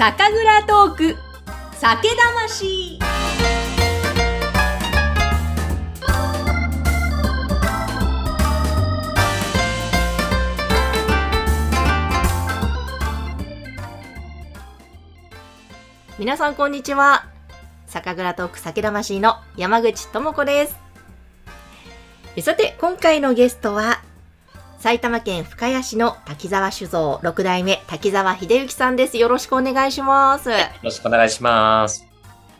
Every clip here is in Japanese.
酒蔵トーク。酒魂。皆さんこんにちは。酒蔵トーク酒魂の山口智子です。さて今回のゲストは埼玉県深谷市の滝沢酒造六代目滝沢秀幸さんです。よろしくお願いします。よろしくお願いします。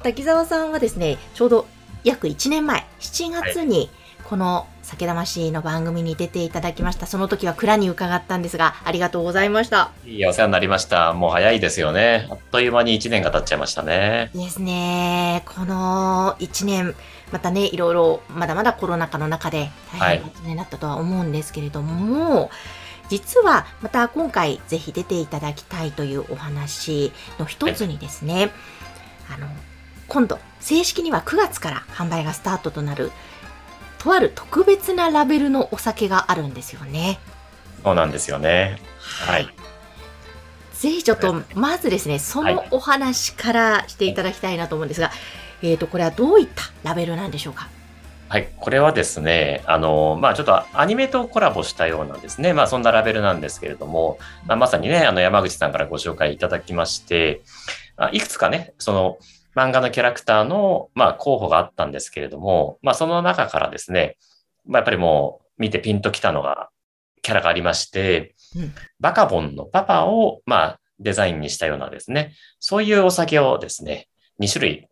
滝沢さんはですね、ちょうど約1年前、7月にこの酒魂の番組に出ていただきました。その時は蔵に伺ったんですが、ありがとうございました。いいお世話になりました。もう早いですよね。あっという間に1年が経っちゃいましたね。ですね。この1年、またね、いろいろ、まだまだコロナ禍の中で大変な1年だったとは思うんですけれども、はい、実はまた今回ぜひ出ていただきたいというお話の一つにですね、はい、あの、今度、正式には9月から販売がスタートとなる、とある特別なラベルのお酒があるんですよね。そうなんですよね。はい。ぜひちょっと、まずですね、そのお話からしていただきたいなと思うんですが、はいえっ、ー、と、これはどういったラベルなんでしょうか？はい、これはですね、あの、まあ、ちょっとアニメとコラボしたようなですね、まあ、そんなラベルなんですけれども、まあ、まさにね、あの、山口さんからご紹介いただきまして、いくつかね、その、漫画のキャラクターの、まあ、候補があったんですけれども、まあ、その中からですね、まあ、やっぱりもう、見てピンときたのが、キャラがありまして、うん、バカボンのパパを、まあ、デザインにしたようなですね、そういうお酒をですね、2種類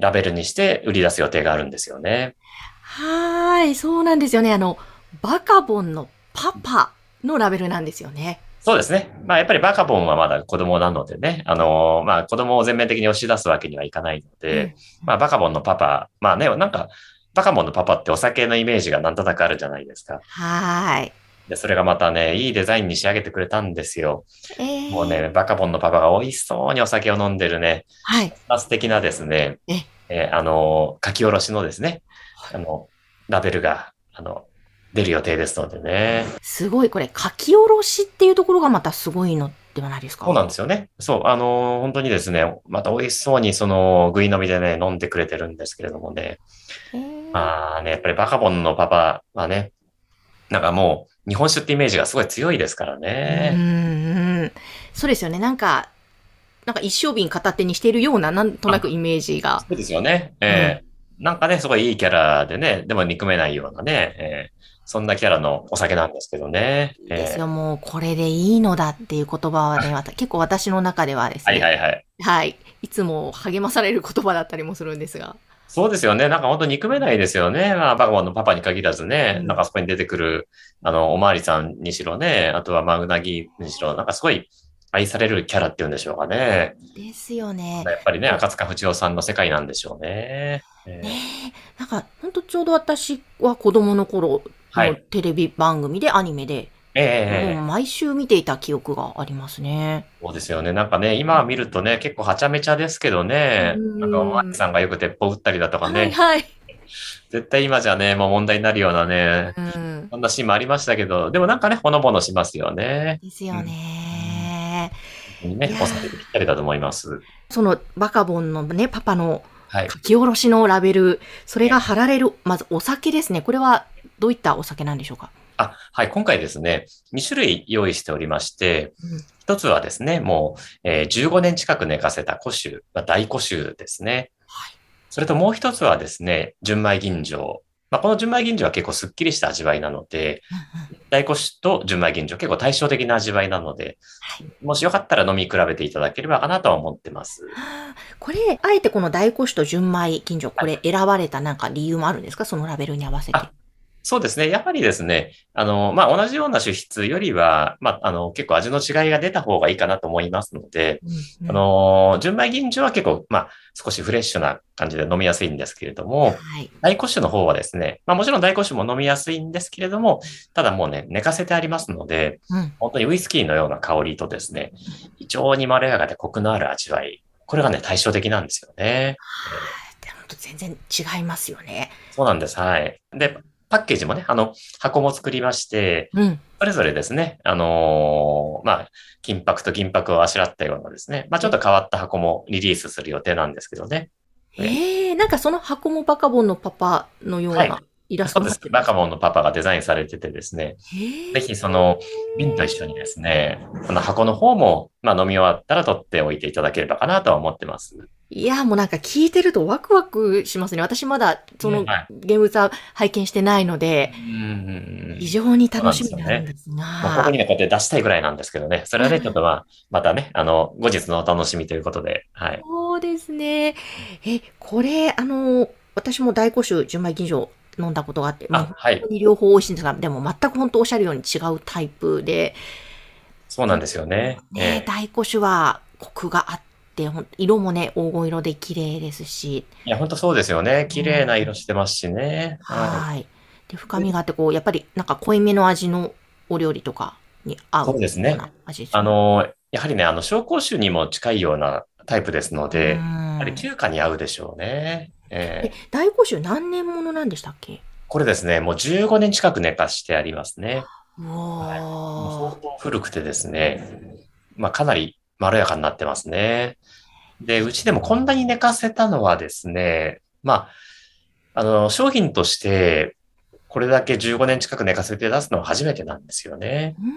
ラベルにして売り出す予定があるんですよね。はい、そうなんですよね。あの、バカボンのパパのラベルなんですよね。そうですね。まあやっぱりバカボンはまだ子供なのでね、あのまあ子供を全面的に押し出すわけにはいかないので、うん、まあバカボンのパパ、まあね、なんかバカボンのパパってお酒のイメージがなんとなくあるじゃないですか。はい。で、それがまたね、いいデザインに仕上げてくれたんですよ。えー、もうね、バカボンのパパが美味しそうにお酒を飲んでるね、はい。素敵なですね、ええー、あの、書き下ろしのですね、あの、ラベルが、あの、出る予定ですのでね。すごい、これ、書き下ろしっていうところがまたすごいのではないですか？そうなんですよね。そう、あの、本当にですね、また美味しそうにその、食い飲みでね、飲んでくれてるんですけれどもね。まあね、やっぱりバカボンのパパはね、なんかもう、日本酒ってイメージがすごい強いですからね。うんうん。そうですよね。なんか、なんか一升瓶片手にしているような、なんとなくイメージが。そうですよね。ええーうん、なんかね、すごいいいキャラでね、でも憎めないようなね、えー、そんなキャラのお酒なんですけどね。いいですよ、もうこれでいいのだっていう言葉はね、結構私の中ではですね。はいはいはい。はい。いつも励まされる言葉だったりもするんですが。そうですよね。なんか本当憎めないですよね。まあ、バカボンのパパに限らずね、うん、なんかそこに出てくる、あの、おまわりさんにしろね、あとはマグナギにしろ、なんかすごい愛されるキャラっていうんでしょうかね。ですよね。やっぱりね、赤塚不二夫さんの世界なんでしょうね。ねえ。なんか、本当ちょうど私は子供の頃のテレビ番組で、アニメで、ええもう毎週見ていた記憶がありますね。そうですよね。なんかね、今見るとね、結構はちゃめちゃですけどね、なんかおまわりさんがよく鉄砲撃ったりだとかね、はい、はい、絶対今じゃね、もう問題になるようなね、うん、そんなシーンもありましたけど、でもなんかね、ほのぼのしますよね。ですよね。うん、ね、お酒でぴったりだと思います。そのバカボンのね、パパの書き下ろしのラベル、はい、それが貼られる、まずお酒ですね。これはどういったお酒なんでしょうか？あ、はい。今回ですね、2種類用意しておりまして、一、うん、つはですね、もう、えー、15年近く寝かせた古酒、まあ、大古酒ですね。はい。それともう一つはですね、純米吟醸。まあ、この純米吟醸は結構スッキリした味わいなので、大古酒と純米吟醸結構対照的な味わいなので、はい、もしよかったら飲み比べていただければかなとは思ってます。これ、あえてこの大古酒と純米吟醸、これ選ばれたなんか理由もあるんですか？そのラベルに合わせて。そうですね。やはりですね、あの、まあ、同じような主質よりは、まあ、あの、結構味の違いが出た方がいいかなと思いますので、うんうん、あの、純米吟醸は結構、まあ、少しフレッシュな感じで飲みやすいんですけれども、はい、大古酒の方はですね、まあ、もちろん大古酒も飲みやすいんですけれども、ただもうね、寝かせてありますので、うん、本当にウイスキーのような香りとですね、非常にまろやかでコクのある味わい、これがね、対照的なんですよね。全然違いますよね。そうなんです。はい。で、パッケージもね、あの、箱も作りまして、うん。それぞれですね、あのーまあ、金箔と銀箔をあしらったようなですね、まあ、ちょっと変わった箱もリリースする予定なんですけどね。ええなんかその箱もバカボンのパパのようはなイラスそうですバカモンのパパがデザインされててですね、ぜひその瓶と一緒にですね、この箱の方も、まあ、飲み終わったら取っておいていただければかなとは思ってます。いや、もうなんか聞いてるとワクワクしますね。私まだそのはい現物は拝見してないので、うん非常に楽しみなんですまあ、こがこに。ね、こうやって出したいぐらいなんですけどね。それはね、ちょっとまあ、またね、あの、後日のお楽しみということで、はい。そうですね。え、これ、あの、私も大古酒純米吟醸飲んだことがあって、もうあ、はい本当。に両方美味しいんですが、でも全く本当おっしゃるように違うタイプで、そうなんですよね。ね、え大古酒はコクがあって、色もね、黄金色で綺麗ですし、いや、本当そうですよね。綺麗な色してますしね。ははい。で、深みがあって、こう、やっぱりなんか濃いめの味のお料理とかに合うそうですね味。あの、やはりね、あの、紹興酒にも近いようなタイプですので、うんやはり中華に合うでしょうね。ええ、大古酒何年ものなんでしたっけ？これですね、もう15年近く寝かしてありますね。うもうわ相当古くてですね、まあかなりまろやかになってますね。で、うちでもこんなに寝かせたのはですね、まあ、あの、商品として、これだけ15年近く寝かせて出すのは初めてなんですよね。ーうーん、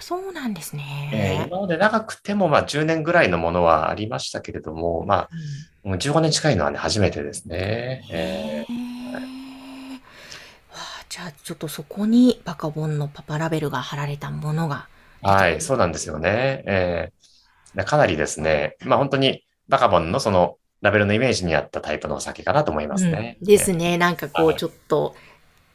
そうなんですえーね。今まで長くてもまあ10年ぐらいのものはありましたけれども、まあ、もう15年近いのはね、初めてですね。えーへーわあじゃあ、ちょっとそこにバカボンのパパラベルが貼られたものが。はい、そうなんですよね。えーでかなりですね、まあ本当にバカボンのそのラベルのイメージに合ったタイプのお酒かなと思いますね。うんですね。なんかこう、はいちょっと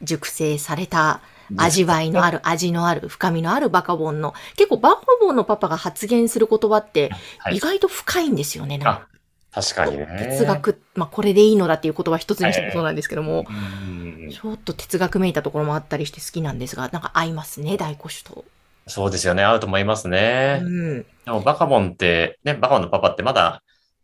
熟成されたえー味わいのある、味のある、深みのあるバカボンの、結構バカボンのパパが発言する言葉ってはい意外と深いんですよね。なんか確かにね。哲学、まあこれでいいのだっていう言葉一つにしてもそうなんですけども、うんちょっと哲学めいたところもあったりして好きなんですが、なんか合いますね、大古酒と。そうですよね。合うと思いますね。うん。でもバカボンって、ね、バカボンのパパってまだ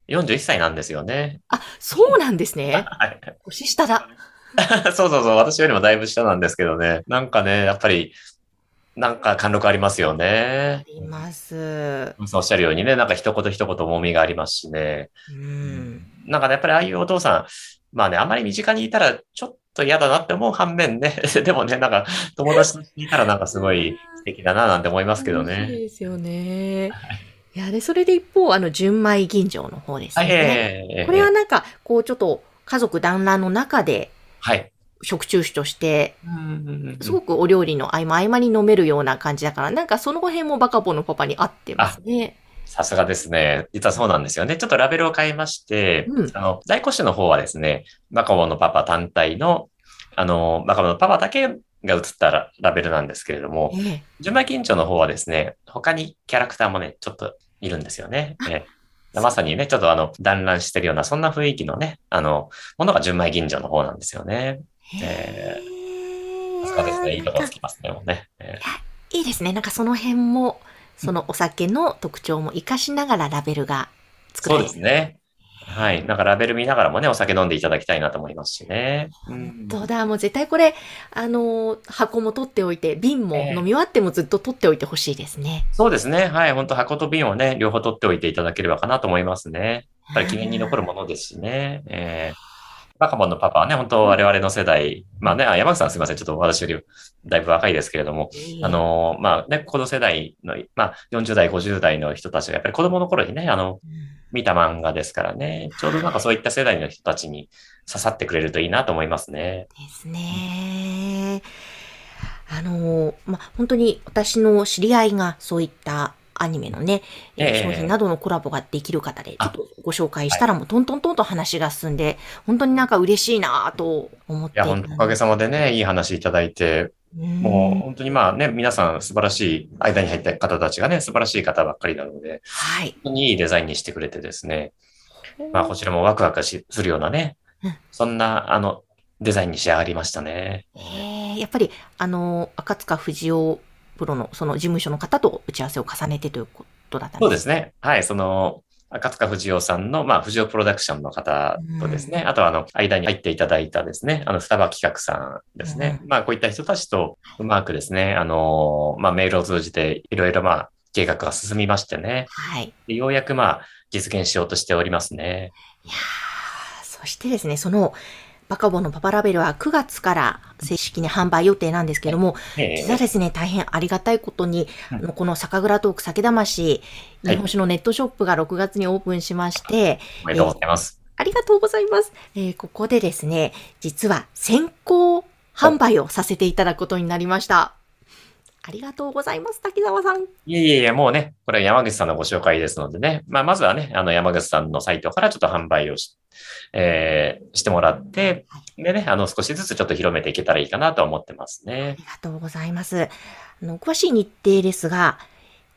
41歳なんですよね。あ、そうなんですね。はい年下だ。そうそうそう、私よりもだいぶ下なんですけどね。なんかね、やっぱり、なんか貫禄ありますよあね。ります。おっしゃるようにね、なんか一言一言重みがありますしね。うん。なんかね、やっぱりああいうお父さん、まあね、あまり身近にいたらちょっと嫌だなって思う反面ね、でもね、なんか友達といたらなんかすごい素敵だななんて思いますけどそうね。ですよね。いや、で、それで一方、あの、純米吟醸の方ですはい、ね。ええこれはなんか、こう、ちょっと家族団らんの中ではい。食中酒として、すごくお料理の合間合間に飲めるような感じだから、なんかその辺もバカボンのパパに合ってますね。さすがですね。実はそうなんですよね。ちょっとラベルを変えまして、うんあの、在庫種の方はですね、バカボンのパパ単体の、あの、バカボンのパパだけが写ったララベルなんですけれども、ええ純米緊張の方はですね、他にキャラクターもね、ちょっといるんですよね。ええまさにね、ちょっとあの、団らんしてるような、そんな雰囲気のね、あの、ものが純米吟醸の方なんですよね。えさすがですね。いいとこつきますね、もうね。ええいいですね。なんかその辺も、そのお酒の特徴も活かしながらラベルが作らそうれてですね。はい。なんかラベル見ながらもね、お酒飲んでいただきたいなと思いますしね。うん本当だ、もう絶対これ、あのー箱も取っておいて、瓶もええ飲み終わってもずっと取っておいてほしいですね。そうですね。はい。本当箱と瓶をね、両方取っておいていただければかなと思いますね。やっぱり記念に残るものですしね。えーバカボンのパパはね、本当我々の世代、まあね、あ山口さんすみません。ちょっと私よりだいぶ若いですけれども、あの、まあね、この世代の、まあ40代、50代の人たちがやっぱり子供の頃にね、あの、うん。見た漫画ですからね、ちょうどなんかそういった世代の人たちに刺さってくれるといいなと思いますね。ですね。あのーまあ、本当に私の知り合いがそういったアニメのね、えーええ。商品などのコラボができる方で、ちょあっとご紹介したらもうトントントンと話が進んで、本当になんか嬉しいなぁと思って。いや、本当おかげさまでね、いい話いただいて、もう本当にまあね、皆さん素晴らしい、間に入った方たちがね、素晴らしい方ばっかりなので、はい。本当にいいデザインにしてくれてですね、まあこちらもワクワクしするようなねうん、そんな、あの、デザインに仕上がりましたね。えー。やっぱり、あの、赤塚不二夫プロのその事務所の方と打ち合わせを重ねてということだったん。そうですすね。はい、その、赤塚藤夫さんの、まあ、藤夫プロダクションの方とですね、あとは、あの、間に入っていただいたですね、あの、双葉企画さんですね。まあ、こういった人たちとうまくですね、あの、まあ、メールを通じて、いろいろ、まあ、計画が進みましてね。はい。ようやく、まあ、実現しようとしておりますね。いやそしてですね、その、バカボのパパラベルは9月から正式に販売予定なんですけども、実はですね、大変ありがたいことに、あのこの酒蔵トーク酒魂、日本酒のネットショップが6月にオープンしまして、おめでとうございます。ありがとうございます。えー、ここでですね、実は先行販売をさせていただくことになりました。ありがとうございます、滝沢さん。いえいえいえ、もうね、これは山口さんのご紹介ですのでね、まあ、まずはね、あの山口さんのサイトからちょっと販売をし,、えー、してもらって、でね、あの少しずつちょっと広めていけたらいいかなと思ってますね。ありがとうございます。あの詳しい日程ですが、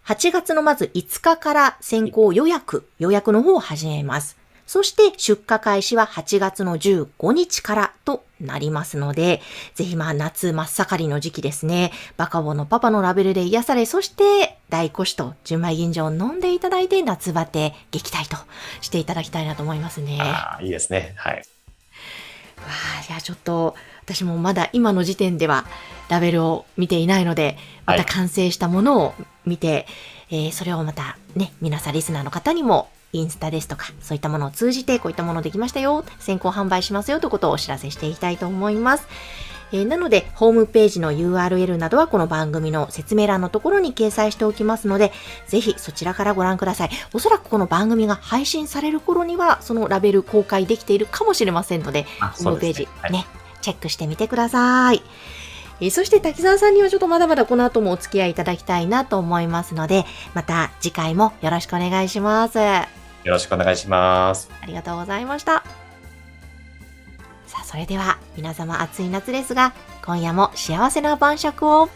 8月のまず5日から先行予約、予約の方を始めます。そして出荷開始は8月の15日からとなりますので、ぜひまあ夏真っ盛りの時期ですね、バカボのパパのラベルで癒され、そして大古酒と純米吟醸を飲んでいただいて夏バテ撃退としていただきたいなと思いますね。ああ、いいですね。はい。わあ、じゃあちょっと私もまだ今の時点ではラベルを見ていないので、また完成したものを見て、はい、えー、それをまたね、皆さんリスナーの方にもインスタですとか、そういったものを通じて、こういったものできましたよ、先行販売しますよということをお知らせしていきたいと思います。えー、なので、ホームページの URL などはこの番組の説明欄のところに掲載しておきますので、ぜひそちらからご覧ください。おそらくこの番組が配信される頃には、そのラベル公開できているかもしれませんので、ホームページね、はい、チェックしてみてください。えー、そして滝沢さんにはちょっとまだまだこの後もお付き合いいただきたいなと思いますので、また次回もよろしくお願いします。よろしくお願いします。ありがとうございました。さあ、それでは皆様暑い夏ですが、今夜も幸せな晩酌を。